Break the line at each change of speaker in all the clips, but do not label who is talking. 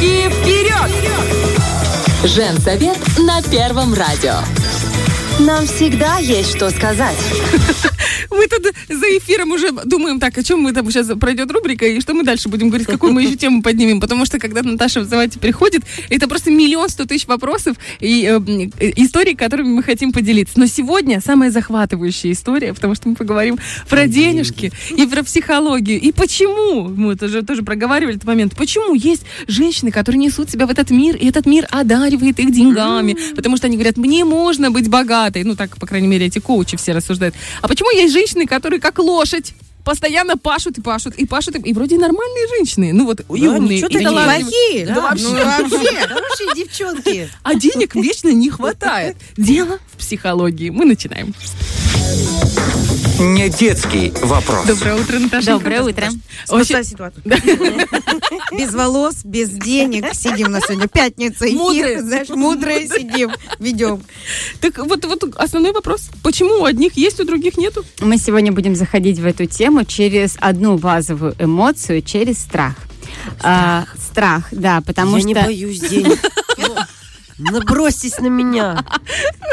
Девочки, вперед!
Женсовет на Первом радио.
Нам всегда есть что сказать.
Мы тут за эфиром уже думаем, так, о чем мы там сейчас пройдет рубрика, и что мы дальше будем говорить, какую мы еще тему поднимем. Потому что, когда Наташа Взывайте приходит, это просто миллион сто тысяч вопросов и э, историй, которыми мы хотим поделиться. Но сегодня самая захватывающая история, потому что мы поговорим про денежки и про психологию. И почему, мы тоже, тоже проговаривали этот момент, почему есть женщины, которые несут себя в этот мир, и этот мир одаривает их деньгами, потому что они говорят, мне можно быть богатой. Ну, так, по крайней мере, эти коучи все рассуждают. А почему есть женщины, которые как лошадь постоянно пашут и пашут, и пашут, и, и вроде нормальные женщины. Ну вот, и умные,
ничего
и
плохие.
Да
да?
вообще.
Ну, вообще, хорошие девчонки.
А денег вечно не хватает. Дело в психологии. Мы начинаем.
Не детский вопрос.
Доброе утро, Наташа.
Доброе утро.
Спасай ситуацию. Без волос, без денег. Сидим на сегодня пятница,
Мудрые.
эфир, знаешь, мудрые сидим, ведем.
Так вот, вот основной вопрос. Почему у одних есть, у других нету?
Мы сегодня будем заходить в эту тему через одну базовую эмоцию, через страх. А, Страх, да, потому
Я
что
не боюсь денег. Ну, Набросьтесь на меня.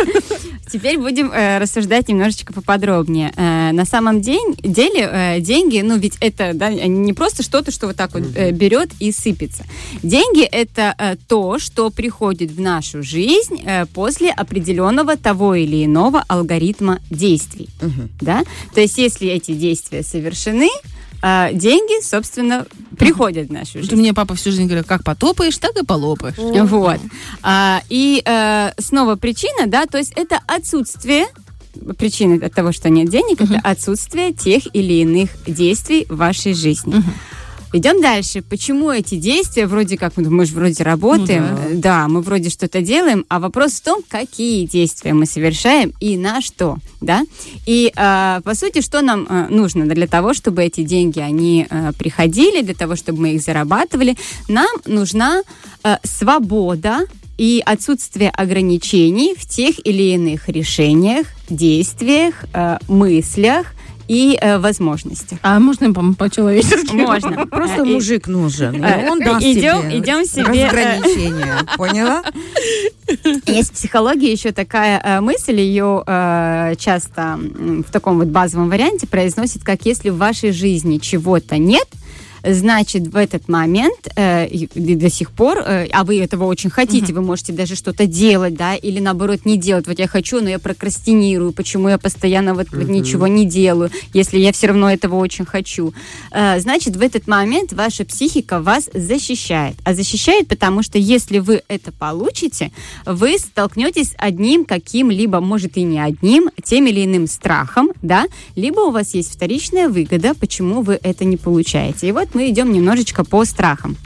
теперь будем э, рассуждать немножечко поподробнее. Э, на самом день- деле э, деньги, ну ведь это да, не просто что-то, что вот так вот э, берет и сыпется. Деньги это э, то, что приходит в нашу жизнь э, после определенного того или иного алгоритма действий. Да? То есть если эти действия совершены, э, деньги, собственно, приходят в нашу жизнь.
меня папа всю жизнь говорил, как потопаешь, так и полопаешь.
Вот. А, и э, снова причина, да, то есть это отсутствие причины от того, что нет денег, это отсутствие тех или иных действий в вашей жизни. Идем дальше. Почему эти действия вроде как ну, мы же вроде работаем,
Ну
э, да. мы вроде что-то делаем, а вопрос в том, какие действия мы совершаем и на что, да? И э, по сути, что нам э, нужно для того, чтобы эти деньги они э, приходили, для того, чтобы мы их зарабатывали, нам нужна э, свобода и отсутствие ограничений в тех или иных решениях, действиях, э, мыслях и э, возможностях.
А можно по- по-человечески?
Можно.
Просто
и-
мужик нужен.
э,
Он даст
идем-
тебе
идем себе, э,
разграничения. Поняла?
Есть в психологии еще такая э, мысль, ее э, часто в таком вот базовом варианте произносит, как если в вашей жизни чего-то нет, значит, в этот момент э, до сих пор, э, а вы этого очень хотите, вы можете даже что-то делать, да, или наоборот не делать. Вот я хочу, но я прокрастинирую, почему я постоянно вот, вот ничего не делаю, если я все равно этого очень хочу. Э, значит, в этот момент ваша психика вас защищает. А защищает, потому что если вы это получите, вы столкнетесь одним каким-либо, может и не одним, тем или иным страхом, да, либо у вас есть вторичная выгода, почему вы это не получаете. И вот мы идем немножечко по страхам.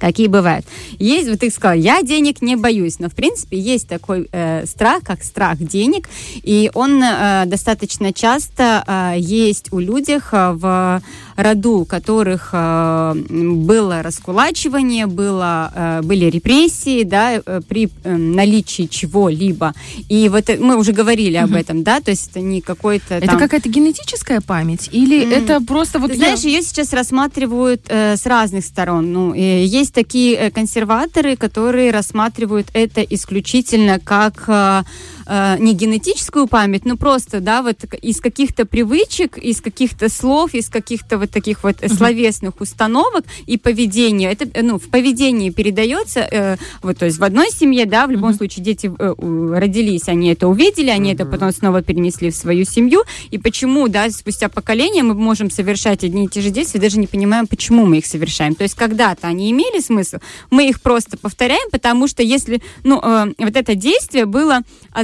Какие бывают. Есть, вот ты сказала, я денег не боюсь, но в принципе есть такой э, страх, как страх денег, и он э, достаточно часто э, есть у людях э, в роду, у которых э, было раскулачивание, было, э, были репрессии, да, э, при э, наличии чего-либо. И вот э, мы уже говорили об этом, да, то есть это не какой-то
Это
там...
какая-то генетическая память? Или это просто вот
Ты
я-
знаешь, ее сейчас рассматривают э, с разных сторон. Ну, э, есть такие консерваторы, которые рассматривают это исключительно как э, э, не генетическую память, но просто, да, вот из каких-то привычек, из каких-то слов, из каких-то вот таких вот э, словесных установок и поведения. Это, э, ну, в поведении передается, э, вот, то есть в одной семье, да, в любом случае дети э, родились, они это увидели, они это потом снова перенесли в свою семью, и почему, да, спустя поколение мы можем совершать одни и те же действия, даже не понимаем, почему мы их совершаем. То есть когда-то они имели смысл, мы их просто повторяем, потому что если, ну, э, вот это действие было,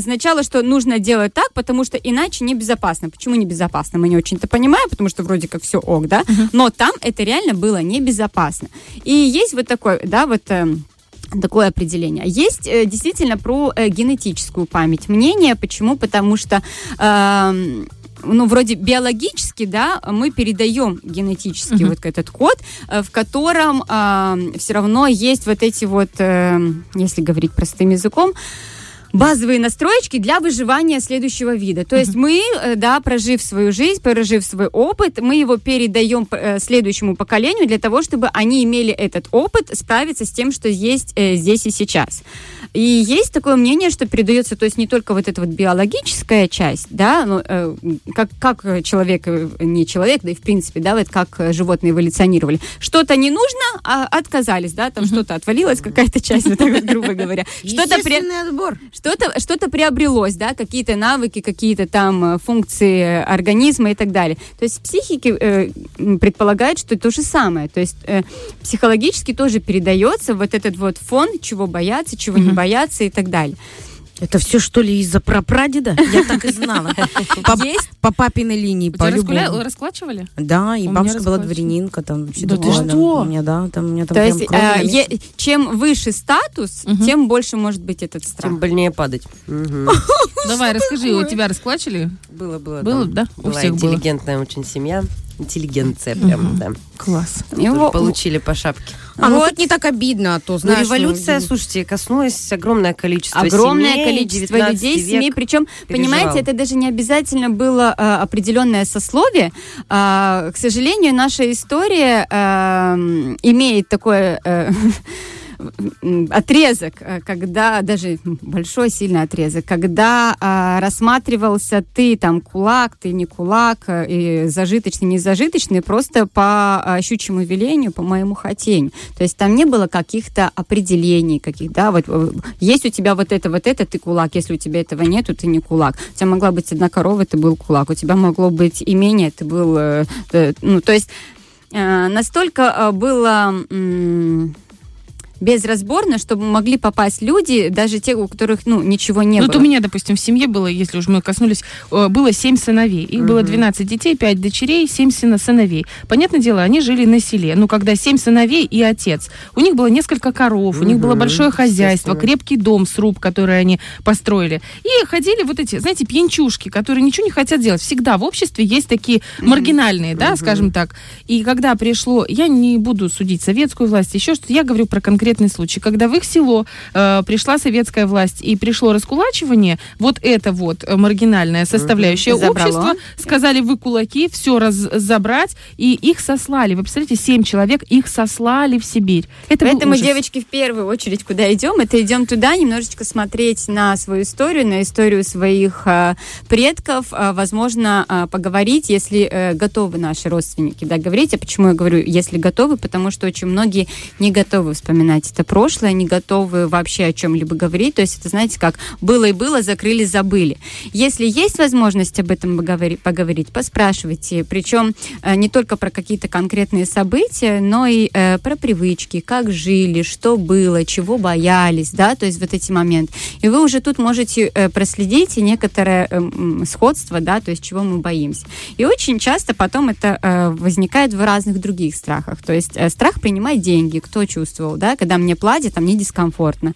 означало, что нужно делать так, потому что иначе небезопасно. Почему небезопасно? Мы не очень-то понимаем, потому что вроде как все ок, да, но там это реально было небезопасно. И есть вот такой, да, вот... эм, такое определение. Есть э, действительно про э, генетическую память мнение. Почему? Потому что эм, ну, вроде биологически, да, мы передаем генетически вот этот код, э, в котором все равно есть вот эти вот, э, если говорить простым языком, базовые настроечки для выживания следующего вида. То есть мы, э, да, прожив свою жизнь, прожив свой опыт, мы его передаем э, следующему поколению для того, чтобы они имели этот опыт справиться с тем, что есть э, здесь и сейчас. И есть такое мнение, что передается, то есть не только вот эта вот биологическая часть, да, ну, э, как, как человек, не человек, да и в принципе, да, вот как животные эволюционировали. Что-то не нужно, а отказались, да, там что-то отвалилось, какая-то часть, вот так вот, грубо говоря. Что-то при-
отбор.
Что-то что приобрелось, да, какие-то навыки, какие-то там э, функции организма и так далее. То есть психики э, предполагают, что то же самое. То есть э, психологически тоже передается вот этот вот фон, чего бояться, чего не бояться и так далее.
Это все что ли из-за прапрадеда? Я так и знала. По,
Есть?
по папиной линии,
У тебя раскуля-
по-любому.
расклачивали?
Да, и
У
бабушка была дворянинка, там вообще
Да ты
такое,
что?
У меня, да, там, у меня там
То
прям
есть э,
месте.
е- чем выше статус,
Мгм.
тем больше может быть этот страх.
Тем больнее падать.
Давай, расскажи, у тебя расклачили?
Было, было.
Было, да? У
Была
всех
интеллигентная очень семья. Интеллигенция прям, да.
Класс.
Получили по шапке.
А, ну
вот.
хоть не так обидно, а то,
Но
знаешь...
революция,
ну,
слушайте, коснулась огромное количество
огромное
семей,
количество
19
людей, семей. Причем, понимаете,
переживал.
это даже не обязательно было э, определенное сословие. А, к сожалению, наша история э, имеет такое м, отрезок, э, когда даже большой сильный отрезок, когда а, рассматривался ты там кулак, ты не кулак, э, и зажиточный, не зажиточный, просто по а, щучьему велению, по моему хотению. То есть там не было каких-то определений, каких, да, вот э, есть у тебя вот это, вот это, ты кулак, если у тебя этого нету, ты не кулак. У тебя могла быть одна корова, ты был кулак, у тебя могло быть имение, ты был, э, э, ну, то есть э, настолько э, было безразборно, чтобы могли попасть люди, даже те, у которых, ну, ничего не
Ну,
было.
вот у меня, допустим, в семье было, если уж мы коснулись, э, было семь сыновей. Их было 12 детей, 5 дочерей, 7 сына сыновей. Понятное дело, они жили на селе. Ну, когда семь сыновей и отец. У них было несколько коров, у них было большое хозяйство, крепкий дом, сруб, который они построили. И ходили вот эти, знаете, пьянчушки, которые ничего не хотят делать. Всегда в обществе есть такие маргинальные, да, скажем так. И когда пришло, я не буду судить советскую власть, еще что я говорю про конкретный случай, когда в их село э, пришла советская власть и пришло раскулачивание, вот это вот э, маргинальная составляющая
Забрало.
общества, сказали вы кулаки, все забрать, и их сослали. Вы представляете, семь человек, их сослали в Сибирь. Это
Поэтому,
ужас.
девочки, в первую очередь, куда идем, это идем туда, немножечко смотреть на свою историю, на историю своих э, предков, э, возможно, э, поговорить, если э, готовы наши родственники, да, говорить. А почему я говорю, если готовы? Потому что очень многие не готовы вспоминать это прошлое, не готовы вообще о чем-либо говорить. То есть это, знаете, как было и было, закрыли, забыли. Если есть возможность об этом поговори- поговорить, поспрашивайте. Причем э, не только про какие-то конкретные события, но и э, про привычки, как жили, что было, чего боялись, да, то есть вот эти моменты. И вы уже тут можете э, проследить и некоторое э, м, сходство, да, то есть чего мы боимся. И очень часто потом это возникает в разных других страхах. То есть страх принимать деньги, кто чувствовал, да, когда мне платят, а мне дискомфортно.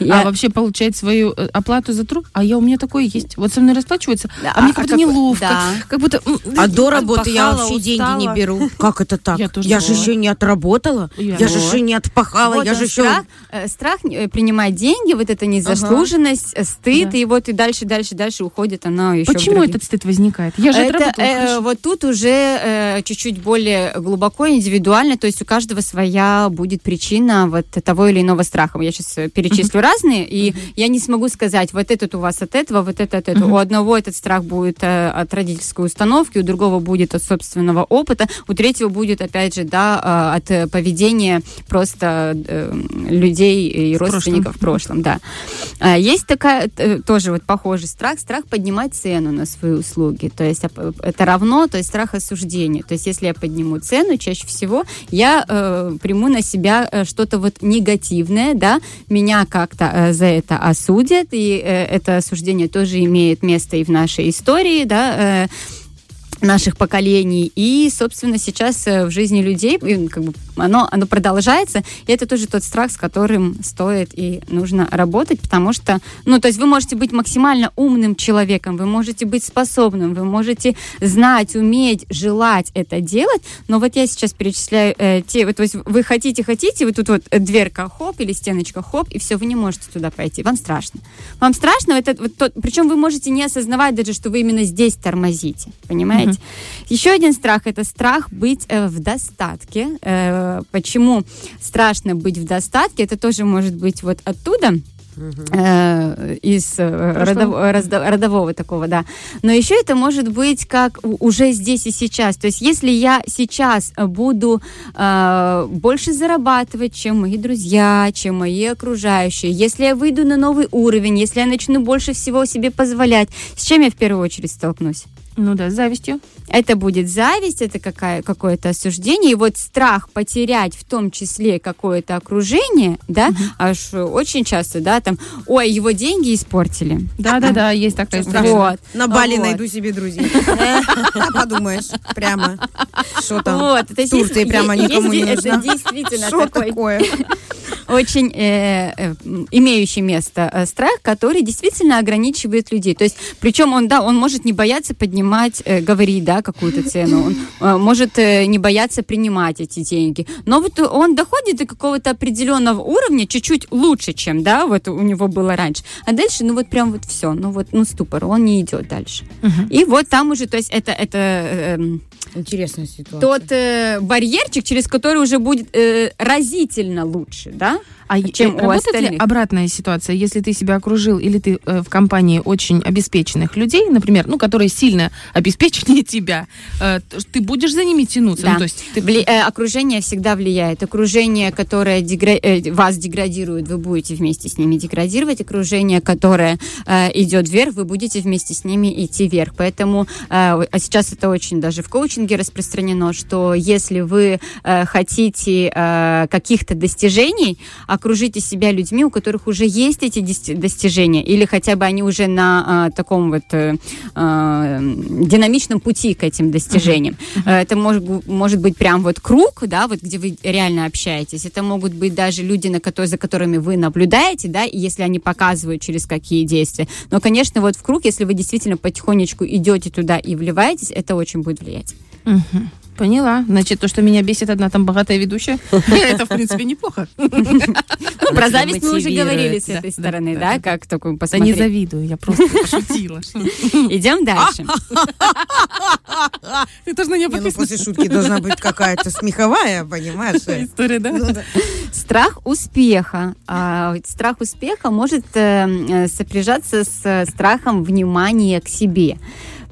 Я-
А вообще получать свою э, оплату за труд, а я у меня такое есть. Вот со мной расплачиваются,
Да,
а мне
а
как-то
как-
неловко,
да.
как будто...
А до работы я вообще деньги не
устала.
беру. Как это так?
Я
же еще не отработала.
Я
Я, же еще не отпахала.
Вот
я же еще...
страх, э, страх э, принимать деньги, вот эта незаслуженность, э, стыд,
Да.
и вот и дальше, дальше, дальше уходит она еще.
Почему этот стыд возникает? Я же
это,
отработала
э, вот тут уже э, чуть-чуть более глубоко, индивидуально, то есть у каждого своя будет причина вот того или иного страха. Я сейчас перечислю разные, и я не смогу сказать, вот этот у вас от этого, вот это от этого.
Мгм.
У одного этот страх будет э, от родительской установки, у другого будет от собственного опыта, у третьего будет, опять же, да, э, от э, поведения просто э, людей и
В прошлом.
родственников в прошлом, да. А, Есть такая э, тоже вот похожий страх, страх поднимать цену на свои услуги. То есть оп- это равно, то есть страх осуждения. То есть если я подниму цену, чаще всего я э, приму на себя э, что-то вот негативное, да, меня как-то э, за это осудят, и э, это осуждение тоже имеет место и в нашей истории, да, э, наших поколений. И, собственно, сейчас э, в жизни людей как бы, оно, оно продолжается. И это тоже тот страх, с которым стоит и нужно работать, потому что, ну, то есть вы можете быть максимально умным человеком, вы можете быть способным, вы можете знать, уметь, желать это делать, но вот я сейчас перечисляю э, те, вот, то есть вы хотите, хотите, вот тут вот дверка хоп или стеночка хоп, и все, вы не можете туда пойти, вам страшно. Вам страшно, это, вот, тот, причем вы можете не осознавать даже, что вы именно здесь тормозите, понимаете? Еще один страх это страх быть э, в достатке. Э, почему страшно быть в достатке? Это тоже может быть вот оттуда э, из э, родов- разда- родового такого, да. Но еще это может быть как уже здесь и сейчас. То есть если я сейчас э, буду э, больше зарабатывать, чем мои друзья, чем мои окружающие, если я выйду на новый уровень, если я начну больше всего себе позволять, с чем я в первую очередь столкнусь?
Ну да, с завистью.
Это будет зависть, это какая, какое-то осуждение. И вот страх потерять в том числе какое-то окружение, да, аж очень часто, да, там, ой, его деньги испортили.
Да-да-да, есть такая история.
Вот.
На Бали
Вот.
найду себе друзей. Подумаешь, прямо. Что там?
Вот,
Турции прямо никому не нужна.
Это действительно
такое?
очень э, э, имеющий место э, страх, который действительно ограничивает людей. То есть, причем он, да, он может не бояться поднимать, э, говорить, да, какую-то цену, он э, может э, не бояться принимать эти деньги. Но вот он доходит до какого-то определенного уровня, чуть-чуть лучше, чем, да, вот у него было раньше. А дальше, ну вот прям вот все, ну вот, ну ступор, он не идет дальше. И вот там уже, то есть это, это эм,
Интересная ситуация.
тот э, барьерчик, через который уже будет э, разительно лучше, да?
А
чем
э,
у
работает ли
остальных.
обратная ситуация, если ты себя окружил или ты э, в компании очень обеспеченных людей, например, ну, которые сильно обеспеченнее тебя, э, ты будешь за ними тянуться?
Да.
Ну, то есть ты...
Вли- э, окружение всегда влияет. Окружение, которое дегра- э, вас деградирует, вы будете вместе с ними деградировать. Окружение, которое э, идет вверх, вы будете вместе с ними идти вверх. Поэтому, э, а сейчас это очень даже в коучинге распространено, что если вы э, хотите э, каких-то достижений, окружите себя людьми, у которых уже есть эти достижения, или хотя бы они уже на э, таком вот э, э, динамичном пути к этим достижениям. Э, Это может, может быть прям вот круг, да, вот где вы реально общаетесь. Это могут быть даже люди, на которые, за которыми вы наблюдаете, да, и если они показывают через какие действия. Но, конечно, вот в круг, если вы действительно потихонечку идете туда и вливаетесь, это очень будет влиять.
Поняла. Значит, то, что меня бесит одна там богатая ведущая, это, в принципе, неплохо.
Ну, про зависть мы уже говорили с этой стороны,
да,
как только
Да не
посмотреть.
завидую, я просто пошутила.
Идем дальше.
Ты тоже на нее
Не, ну,
подписана?
после шутки должна быть какая-то смеховая, понимаешь?
История, да?
Ну да.
Страх успеха. А, страх успеха может э, э, сопряжаться с э, страхом внимания к себе.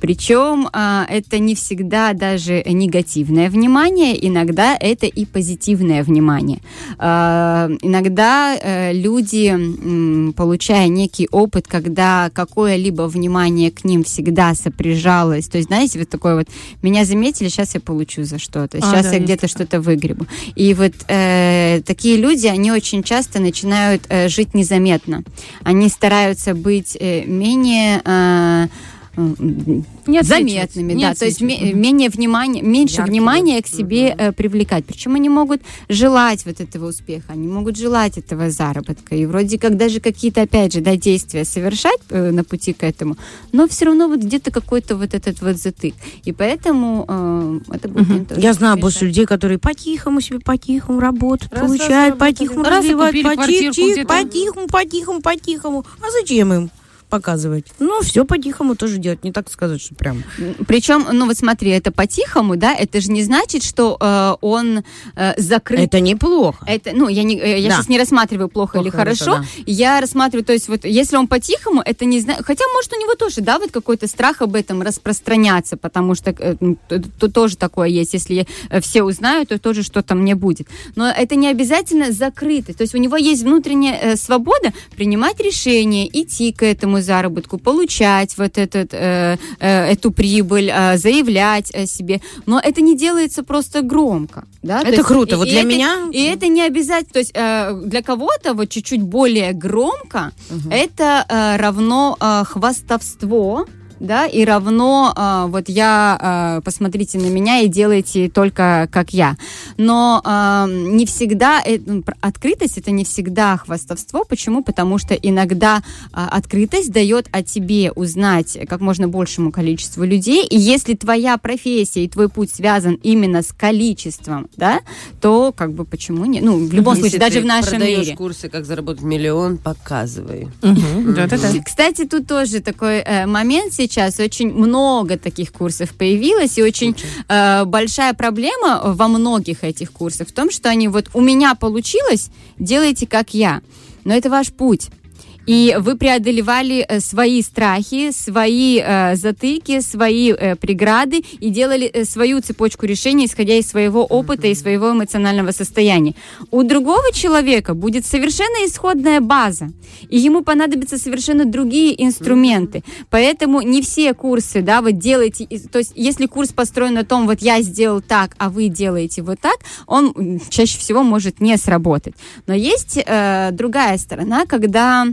Причем а, это не всегда даже негативное внимание, иногда это и позитивное внимание. А, иногда э, люди, получая некий опыт, когда какое-либо внимание к ним всегда сопряжалось, то есть, знаете, вот такое вот, меня заметили, сейчас я получу за что-то,
А,
сейчас
да,
я где-то что-то выгребу. И вот э, такие люди, они очень часто начинают э, жить незаметно. Они стараются быть э, менее э,
Не
заметными,
не
да, то есть ме- менее внимания, меньше
Яркие,
внимания к себе э, привлекать. Причем они могут желать вот этого успеха, они могут желать этого заработка, и вроде как даже какие-то, опять же, да, действия совершать э, на пути к этому, но все равно вот где-то какой-то вот этот вот затык. И поэтому э, это будет им тоже
Я знаю больше людей, которые по-тихому себе, по-тихому работают,
Раз,
получают,
раз,
по-тихому
раз,
развивают, по-тихому, по-тихому, по-тихому, по-тихому. А зачем им показывать? Ну, все по-тихому тоже делать, не так сказать, что прям.
Причем, ну вот смотри, это по-тихому, да, это же не значит, что э, он э, закрыт.
Это неплохо.
Это, ну, я, не, э, я
Да.
сейчас не рассматриваю плохо, или
Плохо это,
хорошо.
да.
Я рассматриваю, то есть вот если он по-тихому, это не знаю. Хотя, может, у него тоже, да, вот какой-то страх об этом распространяться, потому что э, м, т- т- тоже такое есть. Если э, все узнают, то тоже что-то мне будет. Но это не обязательно закрыто. То есть у него есть внутренняя э, свобода принимать решения, идти к этому заработку, получать вот этот, э, э, эту прибыль, э, заявлять о себе. Но это не делается просто громко. Да? То
Это
есть
круто.
и-
Вот
и
для
это-
меня-
И это не обязательно. То есть э, для кого-то вот чуть-чуть более громко это э, равно э, хвастовство да, и равно а, вот я, а, посмотрите на меня и делайте только как я. Но а, не всегда, э, ну, открытость это не всегда хвастовство. Почему? Потому что иногда а, открытость дает о тебе узнать как можно большему количеству людей. И если твоя профессия и твой путь связан именно с количеством, да, то как бы почему нет? Ну, в любом
Если
случае, даже в нашем
продаешь
мире.
курсы, как заработать миллион, показывай.
Кстати, тут тоже такой э, момент сейчас. Очень много таких курсов появилось, и очень э, большая проблема во многих этих курсах в том, что они вот у меня получилось, делайте как я. Но это ваш путь. И вы преодолевали э, свои страхи, свои э, затыки, свои э, преграды и делали свою цепочку решений, исходя из своего опыта и своего эмоционального состояния. У другого человека будет совершенно исходная база, и ему понадобятся совершенно другие инструменты. Поэтому не все курсы, да, вот делайте, то есть если курс построен на том, вот я сделал так, а вы делаете вот так, он чаще всего может не сработать. Но есть э, другая сторона, когда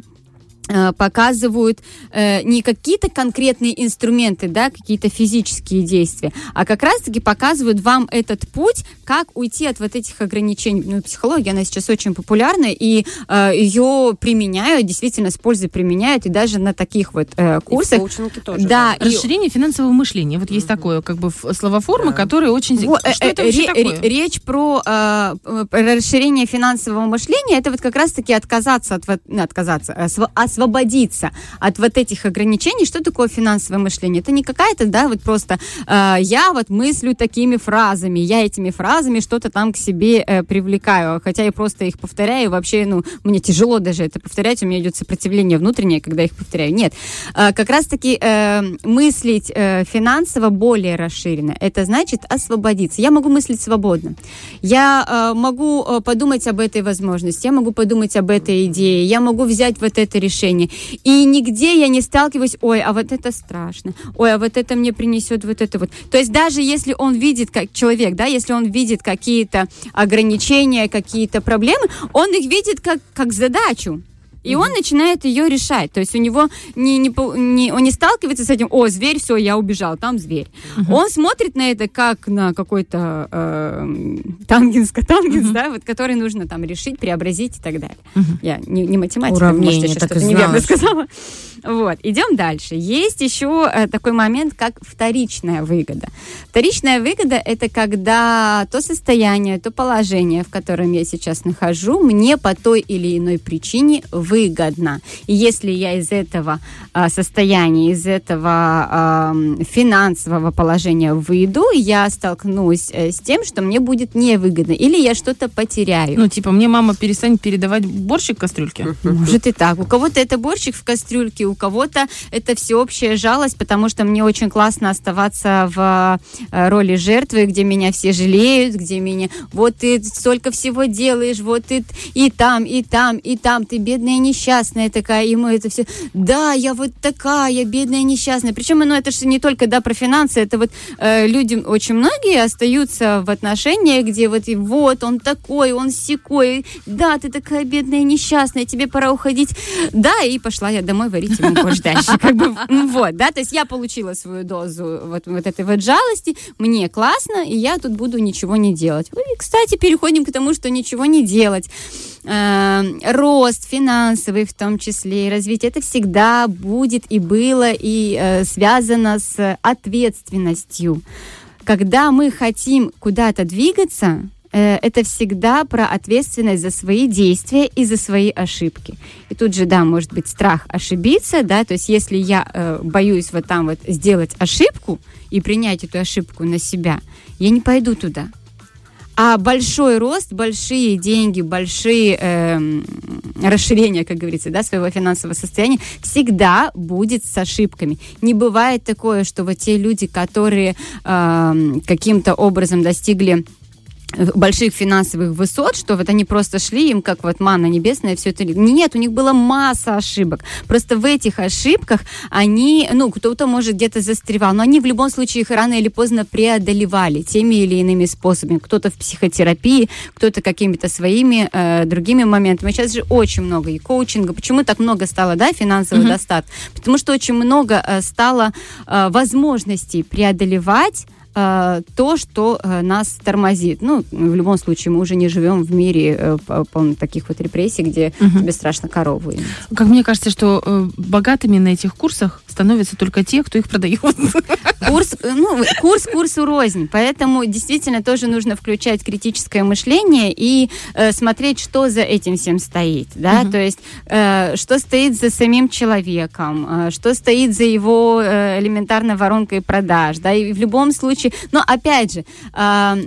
показывают э, не какие-то конкретные инструменты, да, какие-то физические действия, а как раз-таки показывают вам этот путь, как уйти от вот этих ограничений. Ну, психология, она сейчас очень популярна, и э, ее применяют, действительно с пользой применяют, и даже на таких вот э,
И
курсах.
коучинге тоже.
Да, и
Расширение финансового мышления. Вот есть такое, как бы, словоформа,
Да.
которая очень...
Во- э,
Что
э,
это вообще
ре-
такое?
ре- Речь про э, э, расширение финансового мышления, это вот как раз-таки отказаться от, вот- ну, отказаться, э, освободиться от вот этих ограничений. Что такое финансовое мышление? Это не какая-то, да, вот просто э, я вот мыслю такими фразами, я этими фразами что-то там к себе э, привлекаю, хотя я просто их повторяю, вообще, ну, мне тяжело даже это повторять, у меня идет сопротивление внутреннее, когда я их повторяю. Нет, Э, как раз-таки э, мыслить э, финансово более расширенно, это значит освободиться. Я могу мыслить свободно. Я э, могу э, подумать об этой возможности, я могу подумать об этой идее, я могу взять вот это решение. И нигде я не сталкиваюсь, ой, а вот это страшно, ой, а вот это мне принесет вот это вот. То есть даже если он видит, как человек, да, если он видит какие-то ограничения, какие-то проблемы, он их видит как, как задачу. И он начинает ее решать. То есть у него не, не, не- он не сталкивается с этим, о, зверь, все, я убежал, там зверь. Он смотрит на это как на какой-то э, тангенс, тангенс, да, вот, который нужно там решить, преобразить и так далее. Я не, не математик,
Уравнение,
может, я сейчас что-то неверно сказала. Вот, идем дальше. Есть еще э, такой момент, как вторичная выгода. Вторичная выгода – это когда то состояние, то положение, в котором я сейчас нахожу, мне по той или иной причине выгодно. И если я из этого а, состояния, из этого ам, финансового положения выйду, я столкнусь э, с тем, что мне будет невыгодно, или я что-то потеряю.
Ну, типа, мне мама перестанет передавать борщик в кастрюльке.
Может и так. У кого-то это борщик в кастрюльке, у кого-то это всеобщая жалость, потому что мне очень классно оставаться в э, роли жертвы, где меня все жалеют, где меня вот ты столько всего делаешь, вот ты и там, и там, и там, ты бедная несчастная такая, ему это все, да, я вот такая бедная несчастная. Причем, ну, это же не только, да, про финансы, это вот э, люди, очень многие остаются в отношениях, где вот и вот он такой, он секой, да, ты такая бедная несчастная, тебе пора уходить, да, и пошла я домой варить ему дальше, как бы, вот, да, то есть я получила свою дозу вот, вот этой вот жалости, мне классно, и я тут буду ничего не делать. Ну И, кстати, переходим к тому, что ничего не делать. Э, рост финансовый в том числе, и развитие, это всегда будет и было, и э, связано с ответственностью. Когда мы хотим куда-то двигаться, э, это всегда про ответственность за свои действия и за свои ошибки. И тут же, да, может быть страх ошибиться, да, то есть если я э, боюсь вот там вот сделать ошибку и принять эту ошибку на себя, я не пойду туда. А большой рост, большие деньги, большие эм, расширения, как говорится, да, своего финансового состояния всегда будет с ошибками. Не бывает такое, что вот те люди, которые эм, каким-то образом достигли больших финансовых высот, что вот они просто шли им как вот манна небесная, все это. Нет, у них была масса ошибок. Просто в этих ошибках они, ну, кто-то, может, где-то застревал, но они в любом случае их рано или поздно преодолевали теми или иными способами. Кто-то в психотерапии, кто-то какими-то своими э, другими моментами. Сейчас же очень много и коучинга. Почему так много стало, да, финансового
Мгм.
достатка? Потому что очень много э, стало э, возможностей преодолевать э, то, что э, нас тормозит. Ну, в любом случае, мы уже не живем в мире э, полном таких вот репрессий, где
Мгм.
тебе страшно корову иметь.
Как мне кажется, что э, богатыми на этих курсах становятся только те, кто их продает.
Курс, э, ну, курс курсу рознь, поэтому действительно тоже нужно включать критическое мышление и э, смотреть, что за этим всем стоит, да,
Мгм.
то есть э, что стоит за самим человеком, э, что стоит за его э, элементарной воронкой продаж, да, и в любом случае, но опять же, а,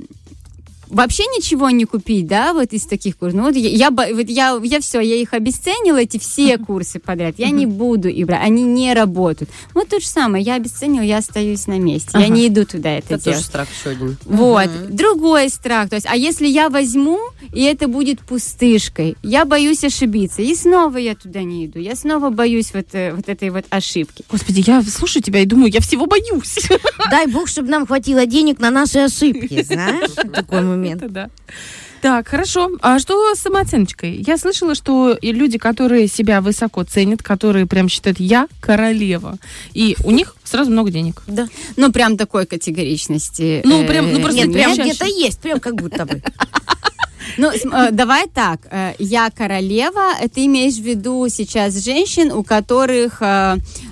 вообще ничего не купить, да, вот из таких курсов. Ну, вот я, я, вот я, я все, я их обесценила, эти все курсы подряд. Я не буду их брать, они не работают. Вот то же самое, я обесценила, я остаюсь на месте. Я
Ага.
не иду туда это,
Это тоже
делать.
страх еще один.
Вот. Другой страх. То есть, а если я возьму, и это будет пустышкой, я боюсь ошибиться. И снова я туда не иду. Я снова боюсь вот, э, вот этой вот ошибки.
Господи, я слушаю тебя и думаю, я всего боюсь.
Дай бог, чтобы нам хватило денег на наши ошибки, знаешь? Такой момент.
Это да. Так, хорошо. А что с самооценочкой? Я слышала, что люди, которые себя высоко ценят, которые прям считают, я королева, и у них сразу много денег.
Да.
Ну, прям такой категоричности.
Ну, прям, ну,
э,
просто
Нет, прям где-то есть, прям как будто бы.
Ну, э, давай так. э, Я королева. э, Ты имеешь в виду сейчас женщин, у которых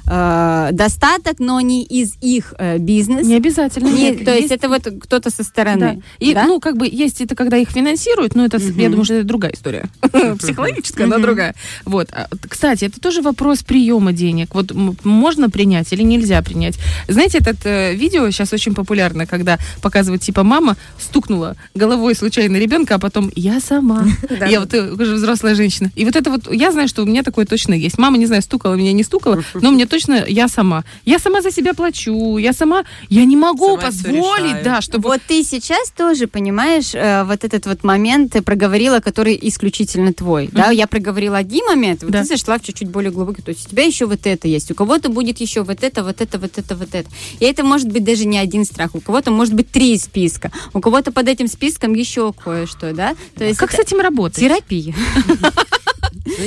э, э, достаток, но не из их э, бизнеса.
Не обязательно.
Не-
нет.
то есть это вот кто-то со
Да.
стороны.
И,
да?
ну, как бы, есть это, когда их финансируют, но это, с- я думаю, что это другая история. Психологическая, но другая. Вот. А, т- Кстати, это тоже вопрос приема денег. Вот можно принять или нельзя принять? Знаете, это видео сейчас очень популярно, когда показывают, типа, мама стукнула головой случайно ребенка, а потом я сама. Я вот э, уже взрослая женщина. И вот это вот, я знаю, что у меня такое точно есть. Мама, не знаю, стукала меня, не стукала, но мне точно я сама. Я сама за себя плачу, я сама, я не могу
Сама
позволить, да, чтобы
Вот ты сейчас тоже понимаешь э, вот этот вот момент ты проговорила, который исключительно твой. Да, я проговорила один момент, вот
Да.
ты зашла в чуть-чуть более глубокий. То есть у тебя еще вот это есть, у кого-то будет еще вот это, вот это, вот это, вот это. И это может быть даже не один страх, у кого-то может быть три списка, у кого-то под этим списком еще кое-что, да. То есть
Как с
это
этим работать?
терапия.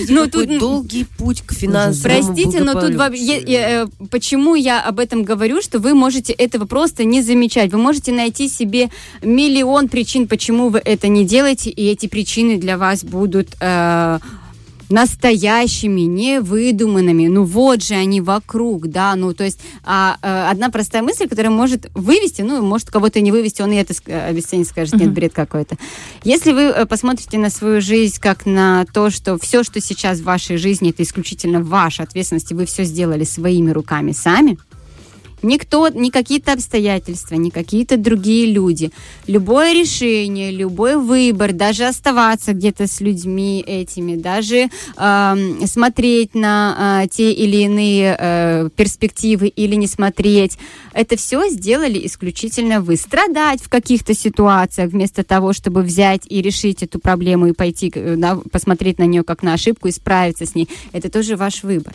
Ну, тут-
долгий путь к финансовому
Простите, но тут э, почему я об этом говорю, что вы можете этого просто не замечать. Вы можете найти себе миллион причин, почему вы это не делаете, и эти причины для вас будут э, настоящими, не выдуманными. Ну вот же они вокруг, да, ну то есть а, э, одна простая мысль, которая может вывести, ну может кого-то не вывести, он и это ск- обесценит, скажет, нет, бред какой-то. Если вы э, посмотрите на свою жизнь как на то, что все, что сейчас в вашей жизни, это исключительно ваша ответственность, и вы все сделали своими руками сами, Никто, ни какие-то обстоятельства, ни какие-то другие люди. Любое решение, любой выбор, даже оставаться где-то с людьми этими, даже эм, смотреть на э, те или иные э, перспективы или не смотреть, это все сделали исключительно вы. Страдать в каких-то ситуациях вместо того, чтобы взять и решить эту проблему и пойти, э, да, посмотреть на нее как на ошибку и справиться с ней, это тоже ваш выбор.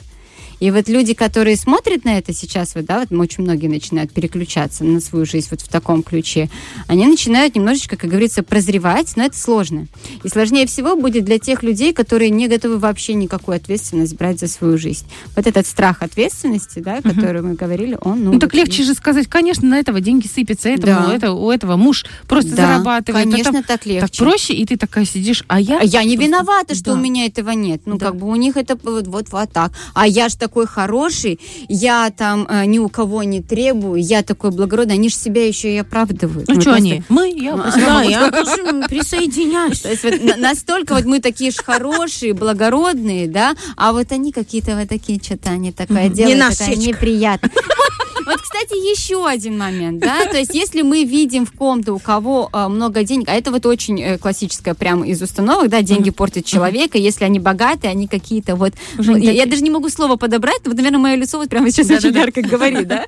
И вот люди, которые смотрят на это сейчас, вот, да, вот очень многие начинают переключаться на свою жизнь вот в таком ключе, они начинают немножечко, как говорится, прозревать, но это сложно. И сложнее всего будет для тех людей, которые не готовы вообще никакую ответственность брать за свою жизнь. Вот этот страх ответственности, да, о котором мы говорили, он, ну,
Ну так легче же сказать, конечно, на этого деньги сыпятся, этому,
Да.
это, у этого муж просто
Да,
зарабатывает. а
Конечно,
там
так легче.
так проще, и ты такая сидишь, а я...
А я не виновата, что
Да.
у меня этого нет. Ну,
Да.
как бы у них это вот, вот, вот так. А я ж такой хороший, я там э, ни у кого не требую, я такой благородный. Они же себя еще и оправдывают.
Ну что они? Мы, я.
Да, я тоже присоединяюсь.
То есть вот на- настолько вот мы такие ж хорошие, благородные, да, а вот они какие-то вот такие, что-то они такое делают, неприятно. Вот, кстати, еще один момент, да, то есть если мы видим в ком-то, у кого э, много денег, а это вот очень э, классическое прямо из установок, да, деньги портят человека, если они богатые, они какие-то вот,
Уже
ну, я, я даже не могу слово подобрать, вот, наверное, мое лицо вот прямо сейчас очень
Да-да-да.
ярко говорит, да,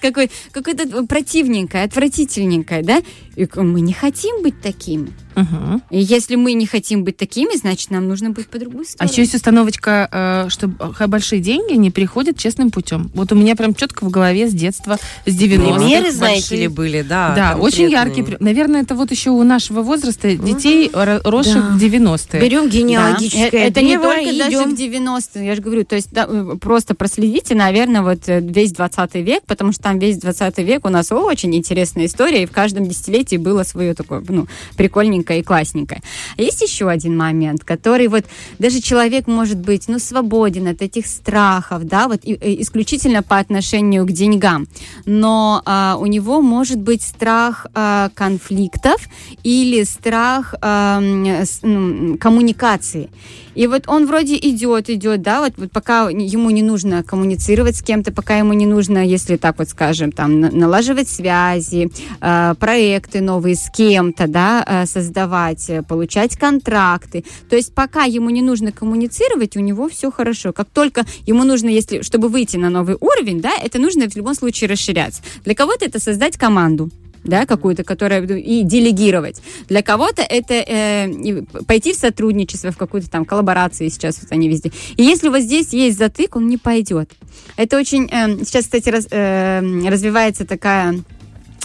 какой, какое-то противненькое, отвратительненькое, да, И мы не хотим быть такими.
Мгм.
И если мы не хотим быть такими, значит, нам нужно быть по другую
А
сторону.
еще есть установочка, э, что большие деньги не переходят честным путем. Вот у меня прям четко в голове с детства, с 90-х.
Примеры, знаете ли, были, да.
Да, очень
конкретные.
яркие. при- Наверное, это вот еще у нашего возраста детей, ро- росших в 90-е.
Берем
Да.
генеалогическое
Э, Это не только
и
даже
идем.
в 90-е, я же говорю, то есть да, э, просто проследите, наверное, вот весь 20 век, потому что там весь 20 век у нас очень интересная история, и в каждом десятилетии было свое такое, ну, прикольненькое и классненькое. А Есть еще один момент, который вот даже человек может быть, ну, свободен от этих страхов, да, вот и- и исключительно по отношению к деньгам, но а, у него может быть страх а, конфликтов или страх а, с- ну, коммуникации. И вот он вроде идет, идет, да, вот, вот пока ему не нужно коммуницировать с кем-то, пока ему не нужно, если так вот скажем, там, на- налаживать связи, э, проекты новые с кем-то, да, э, создавать, э, получать контракты. То есть пока ему не нужно коммуницировать, у него все хорошо. Как только ему нужно, если, чтобы выйти на новый уровень, да, это нужно в любом случае расширяться. Для кого-то это создать команду, да, какую-то, которая и делегировать. Для кого-то это э, пойти в сотрудничество, в какую-то там коллаборацию сейчас вот они везде. И если вот здесь есть затык, он не пойдет. Это очень э, сейчас, кстати, раз- э, развивается такая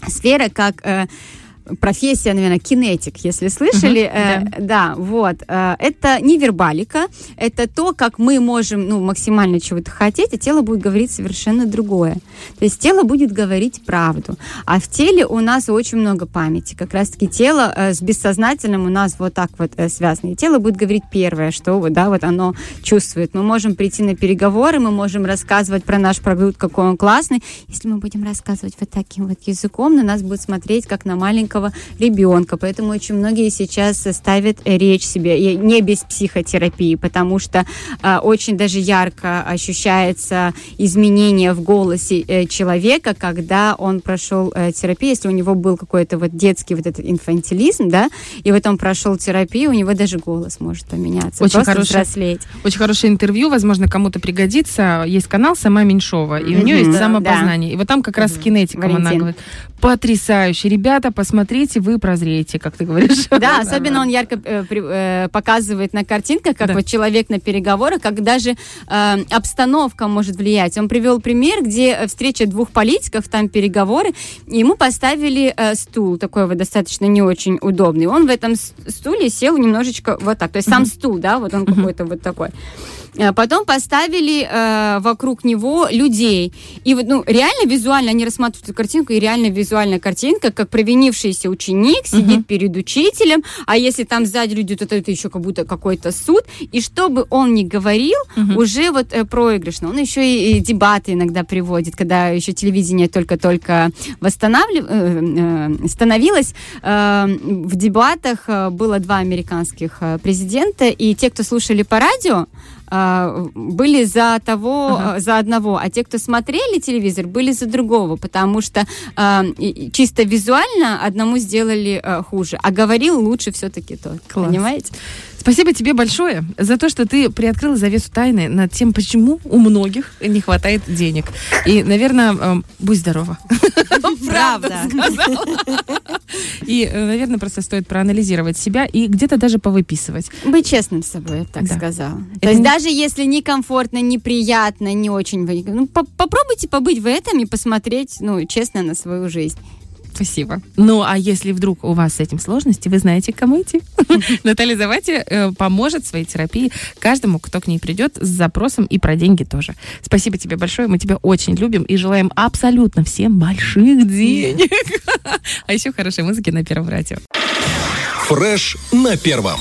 сфера, как э, профессия, наверное, кинетик, если слышали. Э, да. вот. Э, это не вербалика, это то, как мы можем ну, максимально чего-то хотеть, а тело будет говорить совершенно другое. То есть тело будет говорить правду. А в теле у нас очень много памяти. Как раз-таки тело э, с бессознательным у нас вот так вот э, связано. И тело будет говорить первое, что вот, да, вот оно чувствует. Мы можем прийти на переговоры, мы можем рассказывать про наш продукт, какой он классный. Если мы будем рассказывать вот таким вот языком, на нас будут смотреть как на маленького ребенка. Поэтому очень многие сейчас ставят речь себе не без психотерапии, потому что э, очень даже ярко ощущается изменение в голосе э, человека, когда он прошел э, терапию, если у него был какой-то вот детский вот этот инфантилизм, да, и вот он прошел терапию, у него даже голос может поменяться,
Очень
просто
хороший.
взрослеть.
Очень хорошее интервью, возможно, кому-то пригодится. Есть канал «Сама Меньшова», и у
Мгм.
нее есть
Да,
самопознание. И вот там как раз с кинетиком она
Валентин.
говорит, потрясающе. Ребята, посмотрите, вы прозреете, как ты говоришь.
Да, особенно он ярко э, при- э, показывает на картинках, как
Да.
вот человек на переговорах, как даже э, обстановка может влиять. Он привел пример, где встреча двух политиков, там переговоры, ему поставили э, стул, такой вот достаточно не очень удобный. Он в этом стуле сел немножечко вот так, то есть сам стул, да, вот он какой-то вот такой. Э, Потом поставили э, вокруг него людей. И вот, ну, реально визуально они рассматривают эту картинку, и реально визуальная картинка, как провинившийся ученик сидит перед учителем, а если там сзади люди, то это еще как будто какой-то суд. И что бы он ни говорил, уже вот э, проигрышно. Он еще и, и дебаты иногда приводит, когда еще телевидение только-только восстанавливалось, становилось. Э, в дебатах э, было два американских э, президента, и те, кто слушали по радио, э, были за того,
Ага.
э, за одного, а те, кто смотрели телевизор, были за другого, потому что э, чисто визуально одному сделали э, хуже, а говорил лучше все-таки тот.
Класс.
Понимаете?
Спасибо тебе большое за то, что ты приоткрыла завесу тайны над тем, почему у многих не хватает денег. И, наверное, эм, будь здорова.
Правда.
И, э, наверное, просто стоит проанализировать себя и где-то даже повыписывать.
Быть честным с собой, я так
Да.
сказала.
Это
То есть
не-
даже если некомфортно, неприятно, не очень, ну, по- попробуйте побыть в этом и посмотреть, ну, честно на свою жизнь.
Спасибо. Ну, а если вдруг у вас с этим сложности, вы знаете, к кому идти. Наталья Завати э, поможет в своей терапии каждому, кто к ней придет с запросом и про деньги тоже. Спасибо тебе большое, мы тебя очень любим и желаем абсолютно всем больших денег. А еще хорошей музыки на Первом радио.
Фреш на первом.